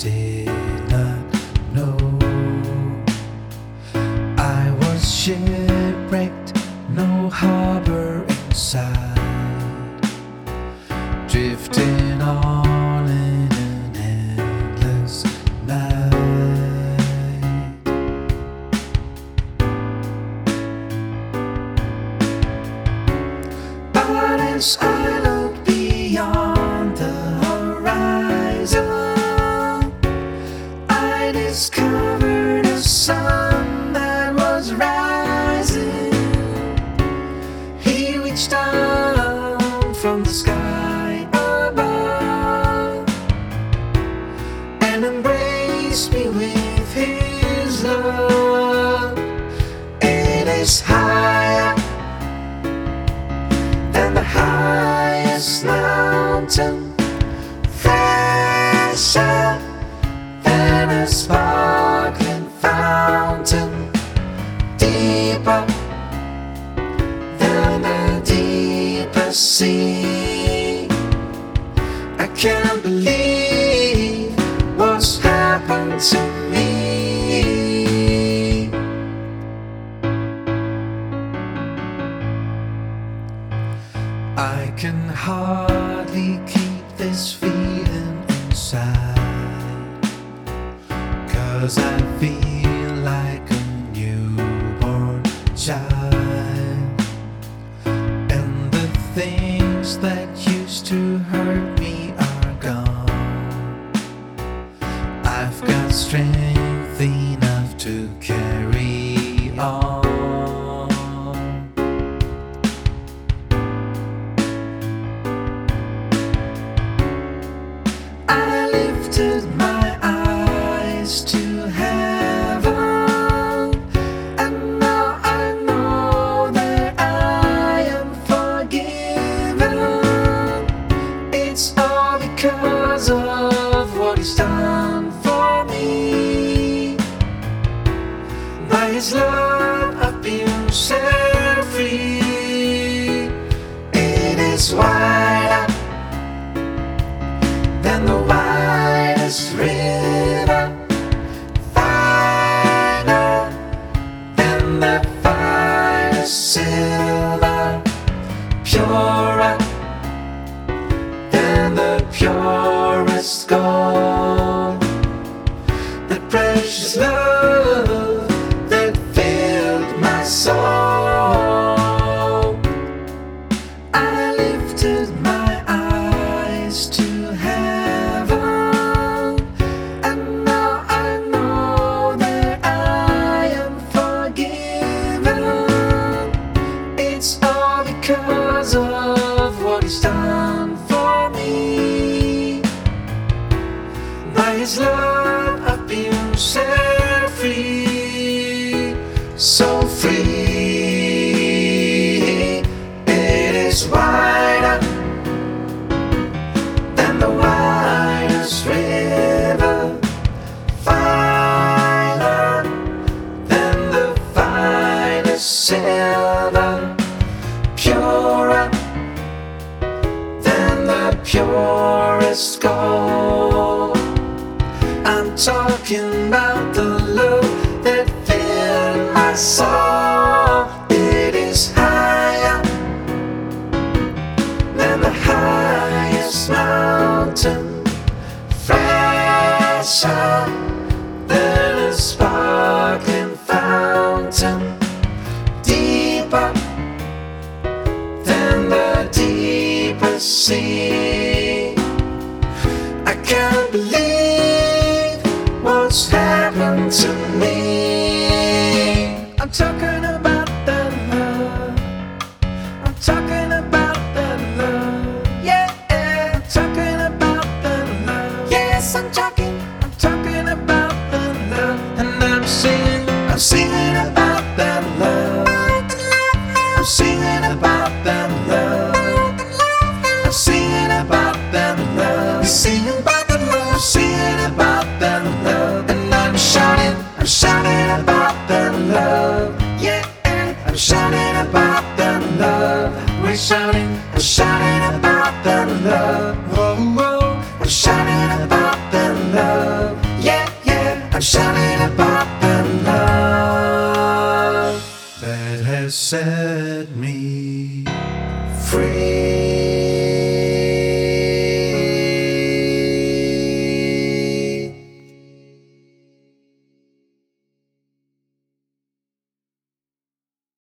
did not know. I was shipwrecked, no harbor inside, drifting on in an endless night. But as sky above and embraced me with his love. It is higher than the highest mountain, fresher than a sparkling fountain, deeper than can't believe what's happened to me. I can hardly keep this feeling inside. Cause I feel like a newborn child. And the things that to heaven, and now I know that I am forgiven. It's all because of what He's done for me. By His love, silver, purer than the purest gold. Love, I've been set free, so free. It is wider than the widest river, finer than the finest silver, purer than the purest gold. Talking about the love that filled my soul. It is higher than the highest mountain, fresher than a sparkling fountain, deeper than the deepest sea. Yes, I'm talking. I'm talking about that love. And I'm singing. I'm singing about that love. I'm singing about that love. I'm singing about that love. Singing about that love. Singing about that love. And I'm shouting. I'm shouting about that love. love.